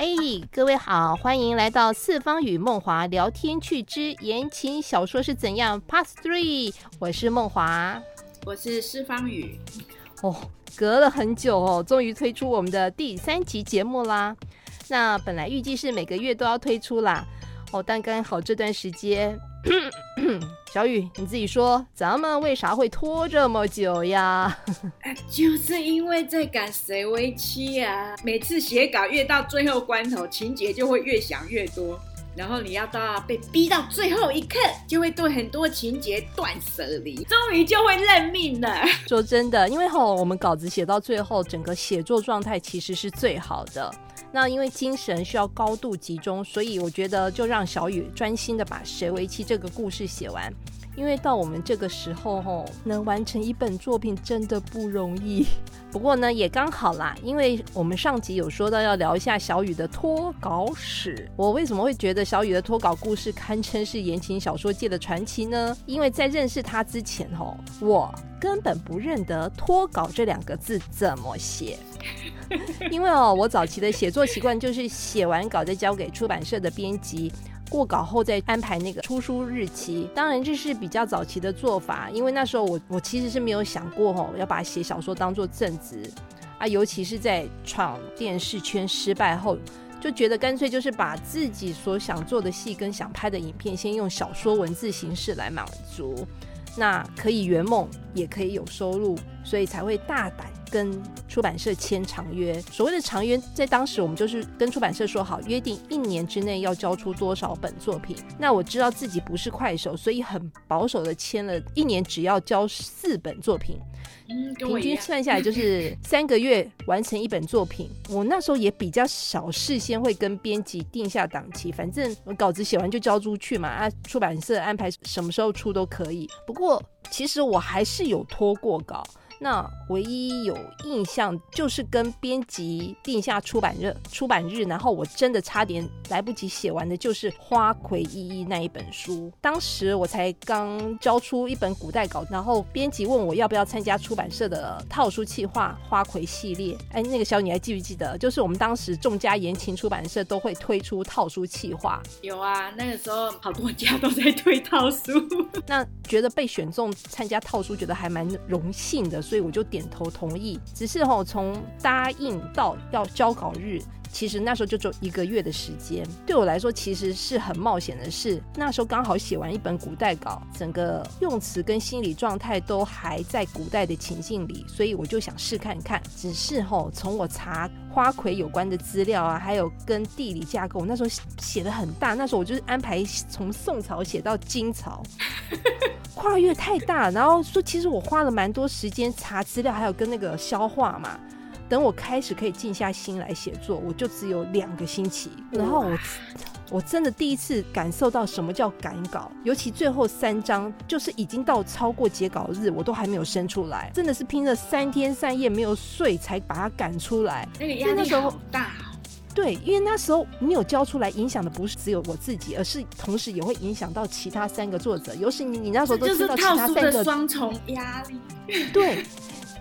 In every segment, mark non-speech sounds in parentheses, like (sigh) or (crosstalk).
哎，各位好，欢迎来到四方与梦华聊天趣之言情小说是怎样 Part Three，我是梦华，我是四方宇。哦，隔了很久哦，终于推出我们的第三集节目啦。那本来预计是每个月都要推出啦，哦，但刚好这段时间。小雨，你自己说，咱们为啥会拖这么久呀？(laughs) 就是因为在赶谁为妻啊。每次写稿越到最后关头，情节就会越想越多，然后你要到被逼到最后一刻，就会对很多情节断舍离，终于就会认命了。说真的，因为吼，我们稿子写到最后，整个写作状态其实是最好的。那因为精神需要高度集中，所以我觉得就让小雨专心的把《谁为妻》这个故事写完。因为到我们这个时候吼，能完成一本作品真的不容易。(laughs) 不过呢，也刚好啦，因为我们上集有说到要聊一下小雨的脱稿史。我为什么会觉得小雨的脱稿故事堪称是言情小说界的传奇呢？因为在认识他之前吼，我根本不认得“脱稿”这两个字怎么写。(laughs) 因为哦，我早期的写作习惯就是写完稿再交给出版社的编辑，过稿后再安排那个出书日期。当然这是比较早期的做法，因为那时候我我其实是没有想过哦，要把写小说当做正职啊，尤其是在闯电视圈失败后，就觉得干脆就是把自己所想做的戏跟想拍的影片，先用小说文字形式来满足，那可以圆梦，也可以有收入，所以才会大胆。跟出版社签长约，所谓的长约，在当时我们就是跟出版社说好，约定一年之内要交出多少本作品。那我知道自己不是快手，所以很保守的签了一年，只要交四本作品，平均算下来就是三个月完成一本作品。我那时候也比较少事先会跟编辑定下档期，反正稿子写完就交出去嘛，啊，出版社安排什么时候出都可以。不过其实我还是有拖过稿。那唯一有印象就是跟编辑定下出版日，出版日，然后我真的差点来不及写完的，就是《花魁依依》那一本书。当时我才刚交出一本古代稿，然后编辑问我要不要参加出版社的套书企划《花魁系列》。哎，那个小女孩记不记得？就是我们当时众家言情出版社都会推出套书企划。有啊，那个时候好多家都在推套书。(laughs) 那觉得被选中参加套书，觉得还蛮荣幸的。所以我就点头同意，只是哦，从答应到要交稿日。其实那时候就只有一个月的时间，对我来说其实是很冒险的事。那时候刚好写完一本古代稿，整个用词跟心理状态都还在古代的情境里，所以我就想试看看。只是吼，从我查花魁有关的资料啊，还有跟地理架构，那时候写的很大。那时候我就是安排从宋朝写到金朝，跨越太大。然后说，其实我花了蛮多时间查资料，还有跟那个消化嘛。等我开始可以静下心来写作，我就只有两个星期。然后我，我真的第一次感受到什么叫赶稿，尤其最后三章，就是已经到超过截稿日，我都还没有生出来，真的是拼了三天三夜没有睡才把它赶出来。那个压力好大。对，因为那时候你有交出来，影响的不是只有我自己，而是同时也会影响到其他三个作者。尤其你，你那时候都知道其他三个双重压力。对。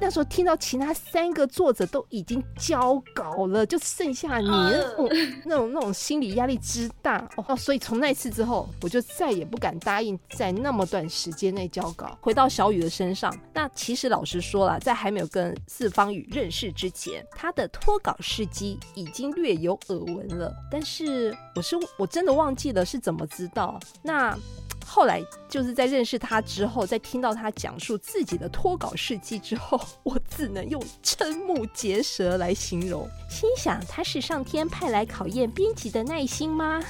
那时候听到其他三个作者都已经交稿了，就剩下你，那种那种那种心理压力之大哦，所以从那次之后，我就再也不敢答应在那么短时间内交稿。回到小雨的身上，那其实老实说了，在还没有跟四方宇认识之前，他的脱稿事迹已经略有耳闻了，但是我是我真的忘记了是怎么知道那。后来就是在认识他之后，在听到他讲述自己的脱稿事迹之后，我只能用瞠目结舌来形容。心想他是上天派来考验编辑的耐心吗？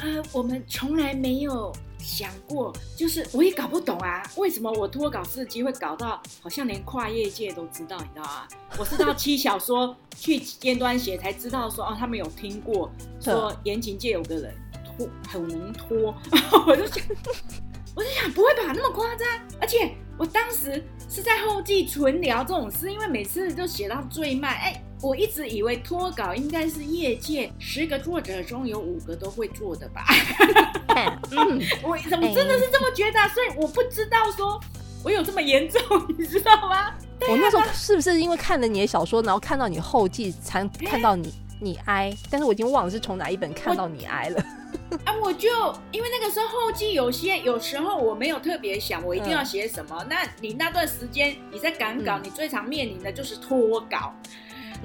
呃，我们从来没有想过，就是我也搞不懂啊，为什么我脱稿事迹会搞到好像连跨业界都知道，你知道吗？(laughs) 我是到七小说去尖端写才知道说，哦，他们有听过说言情界有个人。很能拖，(laughs) 我就想，我就想不会吧，那么夸张。而且我当时是在后记纯聊这种事，因为每次就写到最慢。哎，我一直以为脱稿应该是业界十个作者中有五个都会做的吧。(laughs) 嗯，我怎么真的是这么觉得？所以我不知道说我有这么严重，(laughs) 你知道吗？我那时候是不是因为看了你的小说，然后看到你后记，才看到你？你哀，但是我已经忘了是从哪一本看到你哀了。啊，我就因为那个时候后记有些有时候我没有特别想我一定要写什么，那你那段时间你在赶稿，你最常面临的就是拖稿。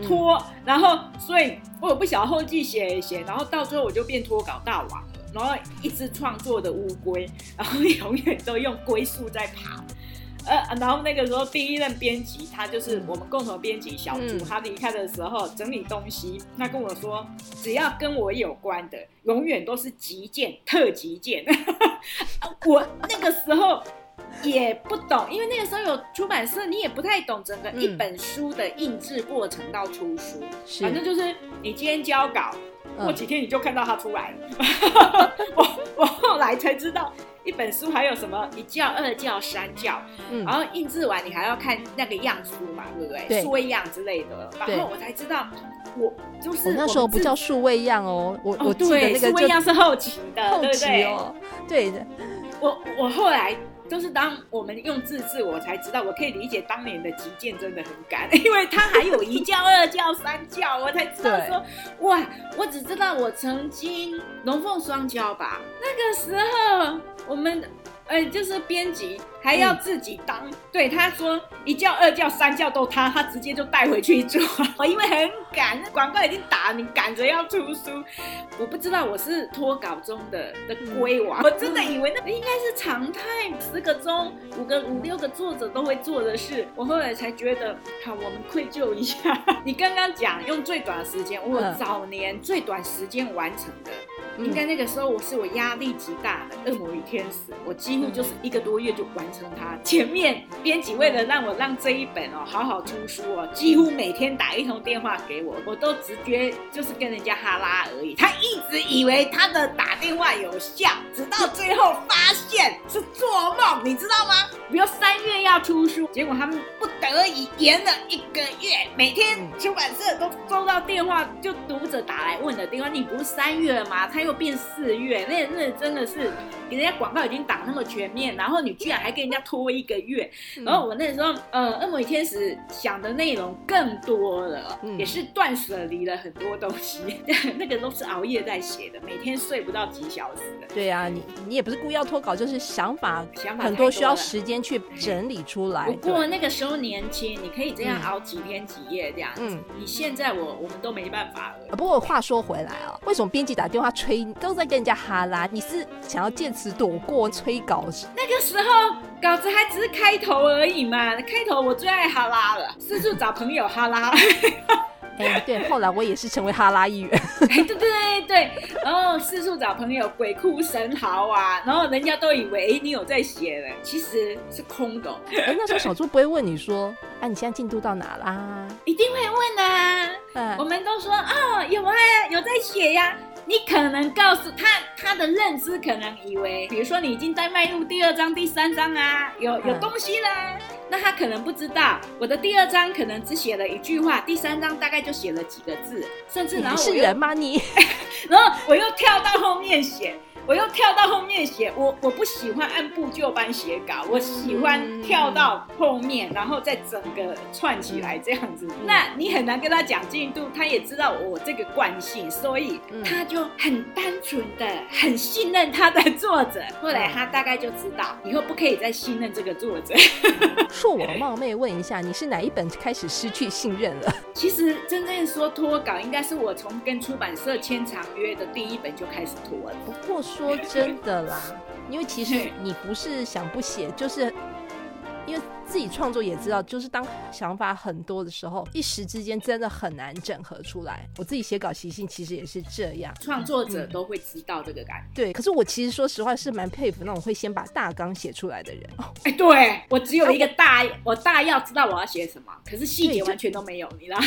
拖，然后所以我有不小后记写一写，然后到最后我就变拖稿大王了，然后一只创作的乌龟，然后永远都用龟速在爬，呃，然后那个时候第一任编辑他就是我们共同编辑小组，他离开的时候整理东西，他跟我说，只要跟我有关的，永远都是急件特急件，(laughs) 我那个时候。也不懂，因为那个时候有出版社，你也不太懂整个一本书的印制过程到出书。反正就是你今天交稿，过几天你就看到它出来了。(laughs) 我我后来才知道，一本书还有什么一教、二教、三教，然后印制完你还要看那个样书嘛，对不对？数位样之类的。然后我才知道，我就是那时候不叫数位样哦，我我记得那个数位样是后期的，后期哦，对的。我我后来。都是当我们用字字，我才知道，我可以理解当年的急件真的很赶，(laughs) 因为它还有一教、二教、三教，我才知道说，哇，我只知道我曾经龙凤双教吧，那个时候我们。呃，就是编辑还要自己当，对他说一叫二叫三叫都他，他直接就带回去做。(laughs) 我因为很赶，广告已经打，你赶着要出书，我不知道我是脱稿中的的龟王，我真的以为那应该是常态，十个钟五个五六个作者都会做的事。我后来才觉得，好，我们愧疚一下。(laughs) 你刚刚讲用最短的时间，我早年最短时间完成的。应该那个时候我是我压力极大的《恶魔与天使》，我几乎就是一个多月就完成它。前面编辑为了让我让这一本哦好好出书哦，几乎每天打一通电话给我，我都直接就是跟人家哈拉而已。他一直以为他的打电话有效，直到最后发现是做梦，你知道吗？比如三月要出书，结果他们不得已延了一个月，每天出版社都收到电话，就读者打来问的电话，你不是三月了吗？他又变四月，那那真的是，给人家广告已经打那么全面，然后你居然还跟人家拖一个月，然后我那时候，呃，恶魔与天使想的内容更多了，也是断舍离了很多东西，(laughs) 那个都是熬夜在写的，每天睡不到几小时的。对啊，你你也不是故意要拖稿，就是想法想法很多需要时间去整理出来。不过那个时候年轻，你可以这样熬几天几夜这样。嗯，你现在我我们都没办法了。不过话说回来啊，为什么编辑打电话催？都在跟人家哈拉，你是想要借此躲过催稿？那个时候稿子还只是开头而已嘛，开头我最爱哈拉了，四处找朋友哈拉。(laughs) 哎，对，后来我也是成为哈拉一员。哎，对对对对，然后四处找朋友，鬼哭神嚎啊，然后人家都以为你有在写了，其实是空的。哎，那时候小猪不会问你说，哎，你现在进度到哪啦？一定会问啊。我们都说哦，有啊，有在写呀。你可能告诉他，他的认知可能以为，比如说你已经在迈入第二章、第三章啊，有有东西啦。那他可能不知道，我的第二章可能只写了一句话，第三章大概就写了几个字，甚至然后是人吗你？(laughs) 然后我又跳到后面写。我又跳到后面写，我我不喜欢按部就班写稿，我喜欢跳到后面，然后再整个串起来这样子。那你很难跟他讲进度，他也知道我这个惯性，所以他就很单纯的很信任他的作者。后来他大概就知道以后不可以再信任这个作者。(laughs) 恕我冒昧问一下，你是哪一本开始失去信任了？其实真正说脱稿，应该是我从跟出版社签长约的第一本就开始脱了。不过。说真的啦，因为其实你不是想不写，就是因为。自己创作也知道，就是当想法很多的时候，一时之间真的很难整合出来。我自己写稿习性其实也是这样，创作者都会知道这个感觉。对，可是我其实说实话是蛮佩服那种会先把大纲写出来的人。(laughs) 哎，对我只有一个大，我大要知道我要写什么，可是细节完全都没有，你知道？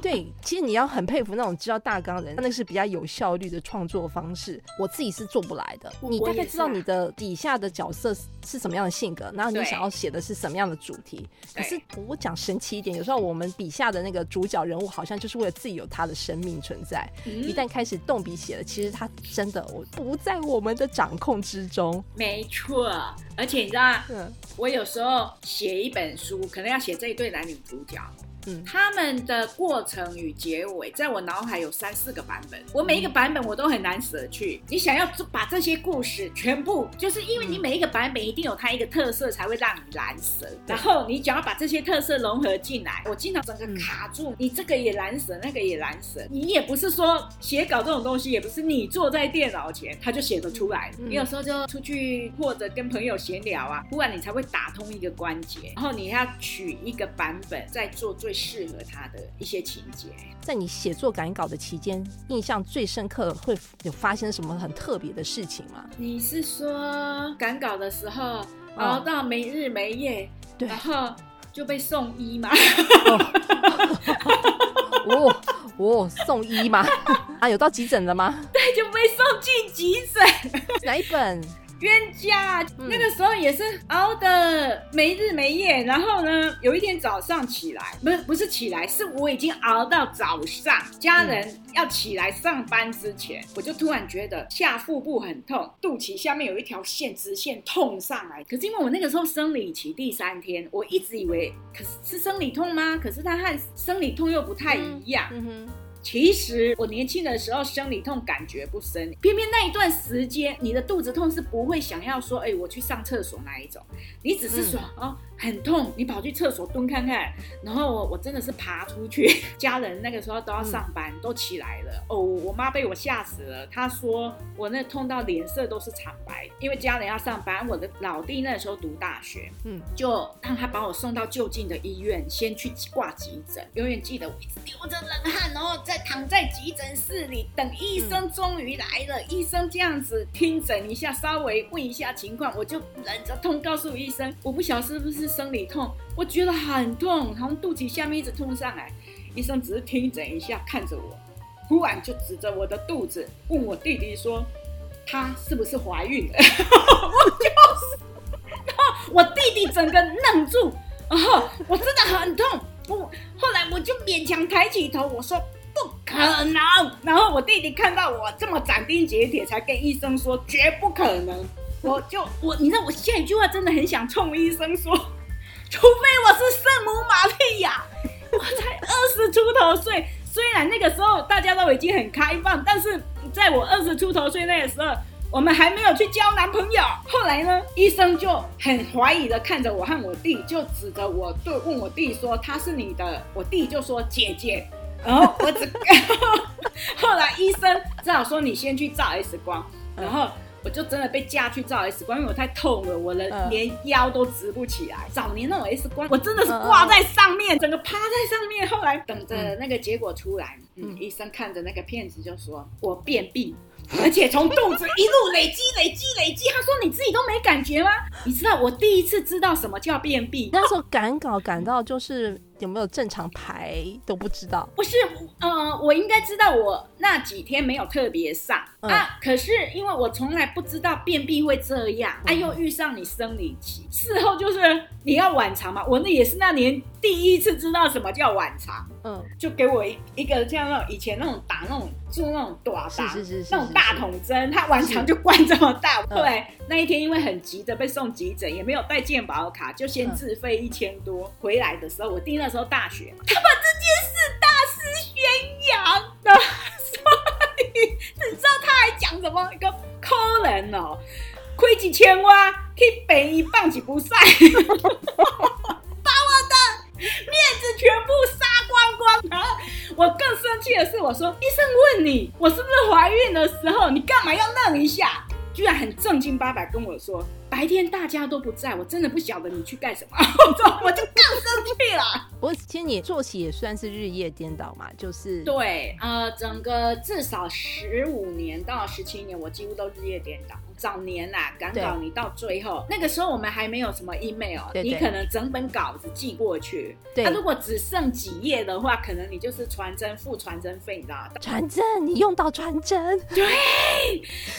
对，其实你要很佩服那种知道大纲的人，那是比较有效率的创作方式。我自己是做不来的。你大概知道你的底下的角色是什么样的性格，然后你想要写的是什么样的。主题，可是我讲神奇一点，有时候我们笔下的那个主角人物，好像就是为了自己有他的生命存在。一旦开始动笔写了，其实他真的我不在我们的掌控之中。没错，而且你知道，嗯我有时候写一本书，可能要写这一对男女主角。嗯他们的过程与结尾，在我脑海有三四个版本，我每一个版本我都很难舍去。你想要把这些故事全部，就是因为你每一个版本一定有它一个特色，才会让你难舍。然后你想要把这些特色融合进来，我经常整个卡住，你这个也难舍，那个也难舍。你也不是说写稿这种东西，也不是你坐在电脑前他就写得出来。嗯你有时候就出去或者跟朋友闲聊啊，忽然你才会打通一个关节，然后你要取一个版本，再做最适合他的一些情节。在你写作赶稿的期间，印象最深刻会有发生什么很特别的事情吗？你是说赶稿的时候熬到没日没夜，对然后就被送医吗？哦 (laughs) 哦，送医吗？啊，有到急诊了吗？对，就被送进急诊。哪一本？冤家，嗯那个时候也是熬的没日没夜，然后呢，有一天早上起来，不是不是起来，是我已经熬到早上，家人要起来上班之前，我就突然觉得下腹部很痛，肚脐下面有一条线直线痛上来。可是因为我那个时候生理期第三天，我一直以为，可是是生理痛吗？可是它和生理痛又不太一样。嗯哼，其实我年轻的时候生理痛感觉不深，偏偏那一段时间你的肚子痛是不会想要说，哎、我去上厕所那一种，你只是说、哦很痛，你跑去厕所蹲看看，然后我我真的是爬出去，(laughs) 家人那个时候都要上班，都起来了，哦，我妈被我吓死了，她说我那痛到脸色都是惨白，因为家人要上班，我的老弟那时候读大学，嗯，就让他把我送到就近的医院，先去挂急诊。永远记得我一直流着冷汗，然后再躺在急诊室里等医生终于来了。医生这样子听诊一下，稍微问一下情况，我就忍着痛告诉医生，我不晓得是不是生理痛，我觉得很痛，好像肚脐下面一直痛上来。医生只是听诊一下，看着我，忽然就指着我的肚子问我弟弟说：“她是不是怀孕了？”我弟弟整个愣住，然后我真的很痛，我后来我就勉强抬起头，我说不可能。然后我弟弟看到我这么斩钉截铁，才跟医生说绝不可能。我就我，你知道我下一句话真的很想冲医生说，除非我是圣母玛利亚，(laughs) 我才二十出头岁。虽然那个时候大家都已经很开放，但是在我二十出头岁那个时候，我们还没有去交男朋友。后来呢，医生就很怀疑的看着我和我弟，就指着我对问我弟说：“他是你的？”我弟就说：“姐姐。”然后我只 (laughs) 后来医生只好说：“你先去照 X 光。”然后。我就真的被架去照 X 光，因为我太痛了，我的嗯连腰都直不起来。早年那种 X 光，我真的是挂在上面，整个趴在上面。后来等着那个结果出来，嗯，医生看着那个片子就说：“我便秘。”而且从肚子一路累积、累积、累积。他说：“你自己都没感觉吗？”你知道我第一次知道什么叫便秘。那时候赶稿赶到就是有没有正常排都不知道。不是，呃，我应该知道我那几天没有特别上、嗯啊。可是因为我从来不知道便秘会这样，啊，又遇上你生理期，事后就是你要晚肠嘛。我那也是那年第一次知道什么叫晚肠。嗯，就给我一一个像那种以前那种打那种做那种短打，是是是是那种大筒针，它晚肠就灌这么大。嗯后来那一天因为很急着被送急诊，也没有带健保卡，就先自费一千多。回来的时候，我弟那时候大学，他把这件事大肆宣扬的，所以你知道他还讲什么？一个抠人哦，亏几千万，去北一棒几不晒。(laughs) 把我的面子全部杀光光。然后我更生气的是，我说医生问你我是不是怀孕的时候，你干嘛要愣一下？居然很正经八百跟我说，白天大家都不在，我真的不晓得你去干什么。(laughs) 我就更生气了。不过其实你作息也算是日夜颠倒嘛，就是对，呃，整个至少十五年到十七年，我几乎都日夜颠倒。早年呐、赶稿你到最后，那个时候我们还没有什么 email，对对你可能整本稿子寄过去。对那、如果只剩几页的话，可能你就是传真付传真费，你知道吗？传真，你用到传真，对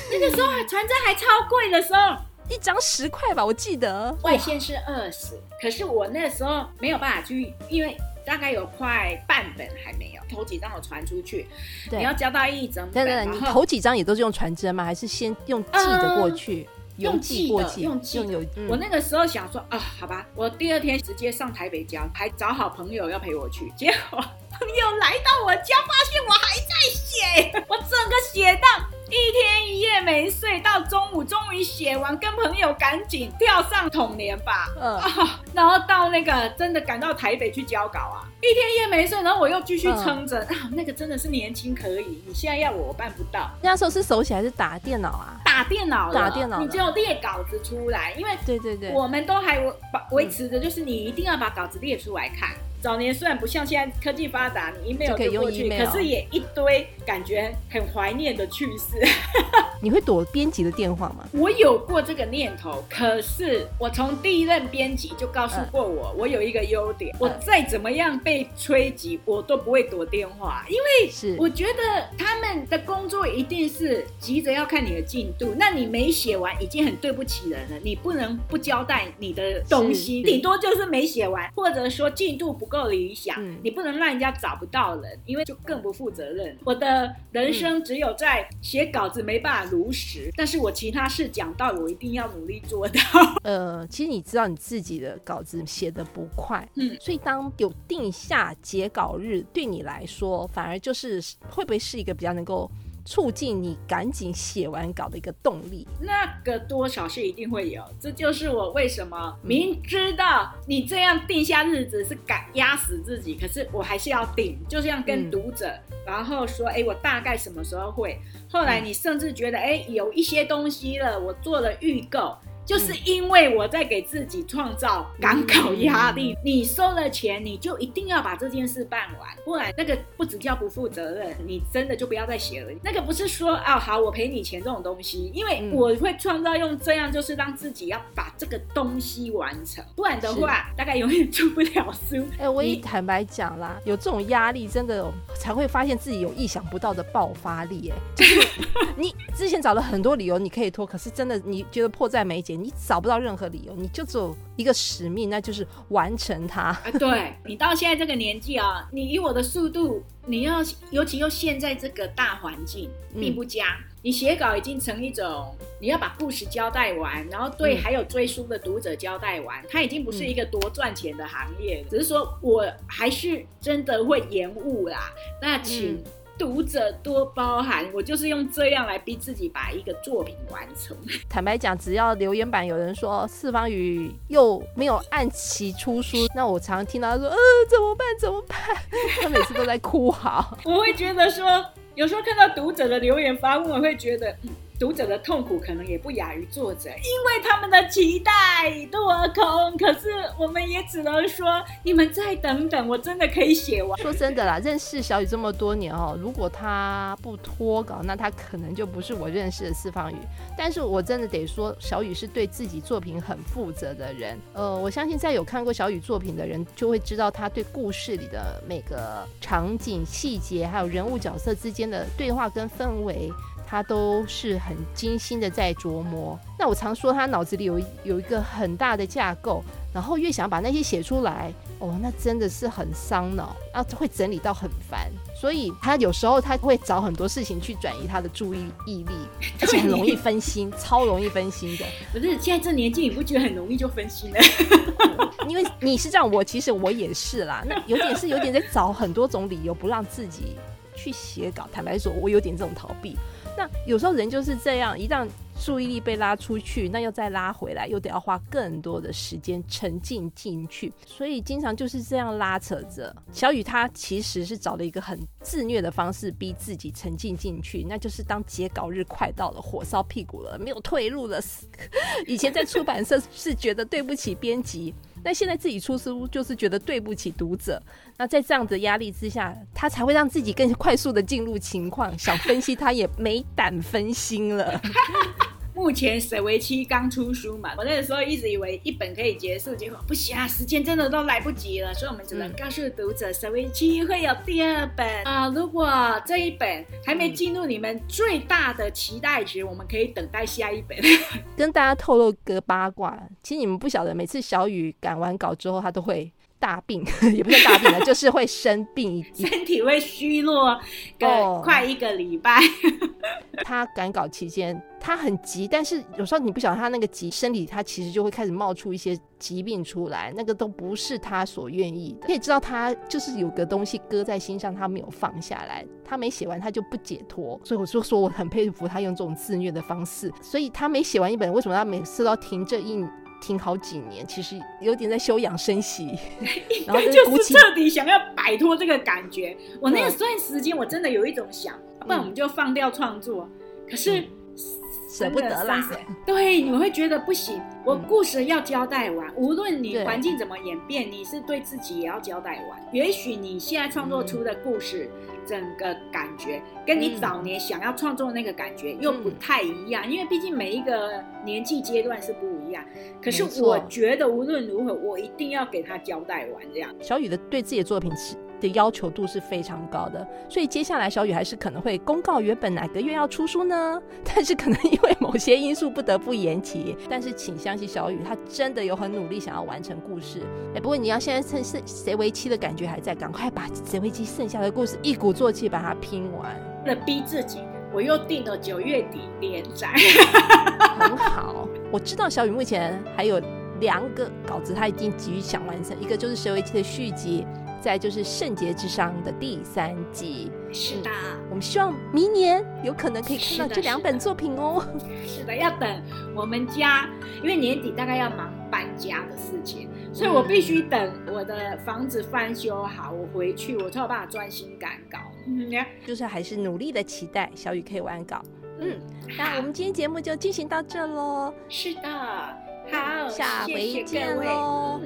那个时候还传真还超贵的时候，一张十块吧，我记得。外线是二十，可是我那时候没有办法去，因为大概有快半本还没有，头几张我传出去，你要交到一整本，等等，你头几张也都是用传真吗？还是先用寄的过去？用寄寄的，寄，用寄的。邮。嗯我那个时候想说啊，好吧，我第二天直接上台北交，还找好朋友要陪我去。结果朋友来到我家，发现我还在写，我整个写到一天一夜没睡，到中午终于写完，跟朋友赶紧跳上统联吧。嗯 (laughs) 啊，然后到那个真的赶到台北去交稿啊，一天一夜没睡，然后我又继续撑着、啊，那个真的是年轻可以，你现在要我我办不到。那时候是手写还是打电脑啊？打电脑了，打电脑你只有列稿子出来，因为对对对，我们都还维维持着，就是你一定要把稿子列出来看。早年虽然不像现在科技发达，你 email 就可以用过去可是也一堆感觉很怀念的趣事。(laughs) 你会躲编辑的电话吗？我有过这个念头，可是我从第一任编辑就告诉过我，我有一个优点，我再怎么样被催急，我都不会躲电话，因为是。我觉得他们的工作一定是急着要看你的进度，那你没写完已经很对不起人了，你不能不交代你的东西，顶多就是没写完，或者说进度不够理想，嗯你不能让人家找不到人，因为就更不负责任。我的人生只有在写稿子没办法如实，但是我其他事讲到，我一定要努力做到。(laughs) 呃，其实你知道你自己的稿子写的不快，嗯所以当有定下截稿日，对你来说反而就是会不会是一个比较能够促进你赶紧写完稿的一个动力？那个多少是一定会有，这就是我为什么明知道你这样定下日子是赶压死自己，可是我还是要定，就是要跟嗯读者，然后说，哎，我大概什么时候会？后来你甚至觉得，哎，有一些东西了，我做了预购。就是因为我在给自己创造赶稿压力，你收了钱，你就一定要把这件事办完，不然那个不只叫不负责任，你真的就不要再写了。那个不是说啊好我赔你钱这种东西，因为嗯我会创造用这样，就是让自己要把这个东西完成，不然的话大概永远出不了书。(laughs) 哎、我也坦白讲啦，有这种压力，真的才会发现自己有意想不到的爆发力。哎，就是 (laughs) 你之前找了很多理由你可以拖，可是真的你觉得迫在眉睫，你找不到任何理由，你就只有一个使命，那就是完成它。(laughs) 啊，对你到现在这个年纪啊，你以我的速度，你要尤其又现在这个大环境嗯。并不佳，你写稿已经成一种你要把故事交代完，然后对嗯。还有追书的读者交代完，它已经不是一个多赚钱的行业，只是说我还是真的会延误啦。那请嗯读者多包涵，我就是用这样来逼自己把一个作品完成。(laughs) 坦白讲，只要留言板有人说四方宇又没有按期出书，那我常听到他说，呃，怎么办？怎么办？(laughs) 他每次都在哭嚎。(laughs) 我会觉得说，有时候看到读者的留言发问，我会觉得，嗯，读者的痛苦可能也不亚于作者，因为他们的期待落空。可是我们也只能说，你们再等等，我真的可以写完。说真的啦，认识小雨这么多年哦，如果他不脱稿，那他可能就不是我认识的四方宇。但是我真的得说，小雨是对自己作品很负责的人。呃，我相信在有看过小雨作品的人，就会知道他对故事里的每个场景、细节，还有人物角色之间的对话跟氛围。他都是很精心的在琢磨。那我常说他脑子里有一有一个很大的架构，然后越想把那些写出来，哦，那真的是很伤脑，啊，会整理到很烦。所以他有时候他会找很多事情去转移他的注意意力，而且很容易分心，(laughs) 超容易分心的。可是现在这年纪，你不觉得很容易就分心了？(laughs) 因为你是这样，我其实我也是啦。那有点是有点在找很多种理由不让自己去写稿。坦白说，我有点这种逃避。那有时候人就是这样，一旦注意力被拉出去，那又再拉回来，又得要花更多的时间沉浸进去，所以经常就是这样拉扯着。小雨他其实是找了一个很自虐的方式逼自己沉浸进去，那就是当截稿日快到了，火烧屁股了，没有退路了。(laughs) 以前在出版社是觉得对不起编辑。那现在自己出书就是觉得对不起读者，那在这样的压力之下，他才会让自己更快速的进入情况，想分析他也没胆分心了。目前水为期刚出书嘛，我那个时候一直以为一本可以结束，结果不行啊，时间真的都来不及了，所以我们只能嗯告诉读者，水为期会有第二本啊。如果这一本还没进入你们最大的期待值，我们可以等待下一本。(laughs) 跟大家透露个八卦，其实你们不晓得，每次小雨赶完稿之后，他都会。大病，(laughs) 也不是大病了，(laughs) 就是会生病，身体会虚弱个快一个礼拜。他赶稿期间，他很急，但是有时候你不晓得他那个急，身体他其实就会开始冒出一些疾病出来，那个都不是他所愿意的。可以知道他就是有个东西搁在心上，他没有放下来，他没写完他就不解脱。所以我就说我很佩服他用这种自虐的方式。所以他没写完一本，为什么他每次都要停这一停好几年？其实有点在休养生息，(laughs) 然后就是彻底想要摆脱这个感觉。我那段时间我真的有一种想。不然我们就放掉创作，可是舍不得啦。(laughs) 对，你们会觉得不行，我故事要交代完，无论你环境怎么演变，你是对自己也要交代完。也许你现在创作出的故事，整个感觉跟你早年想要创作的那个感觉又不太一样，因为毕竟每一个年纪阶段是不一样。可是我觉得无论如何，我一定要给他交代完。这样，小雨的对自己的作品是。的要求度是非常高的，所以接下来小雨还是可能会公告原本哪个月要出书呢？(laughs) 但是可能因为某些因素不得不延期。但是请相信小雨，他真的有很努力想要完成故事。哎，不过你要现在趁谁谁为妻的感觉还在，赶快把谁为妻剩下的故事一鼓作气把它拼完。那逼自己，我又定了九月底连载，很好。我知道小雨目前还有两个稿子，他已经急于想完成，一个就是谁为妻的续集。再就是《圣洁之殇》的第三季，是的，我们希望明年有可能可以看到这两本作品哦。是的，要等。我们家，因为年底大概要忙搬家的事情，所以我必须等我的房子翻修好，我回去我才有办法专心赶稿。嗯，就是还是努力的期待小雨可以完稿。嗯，那我们今天节目就进行到这喽。是的，好，下回见喽。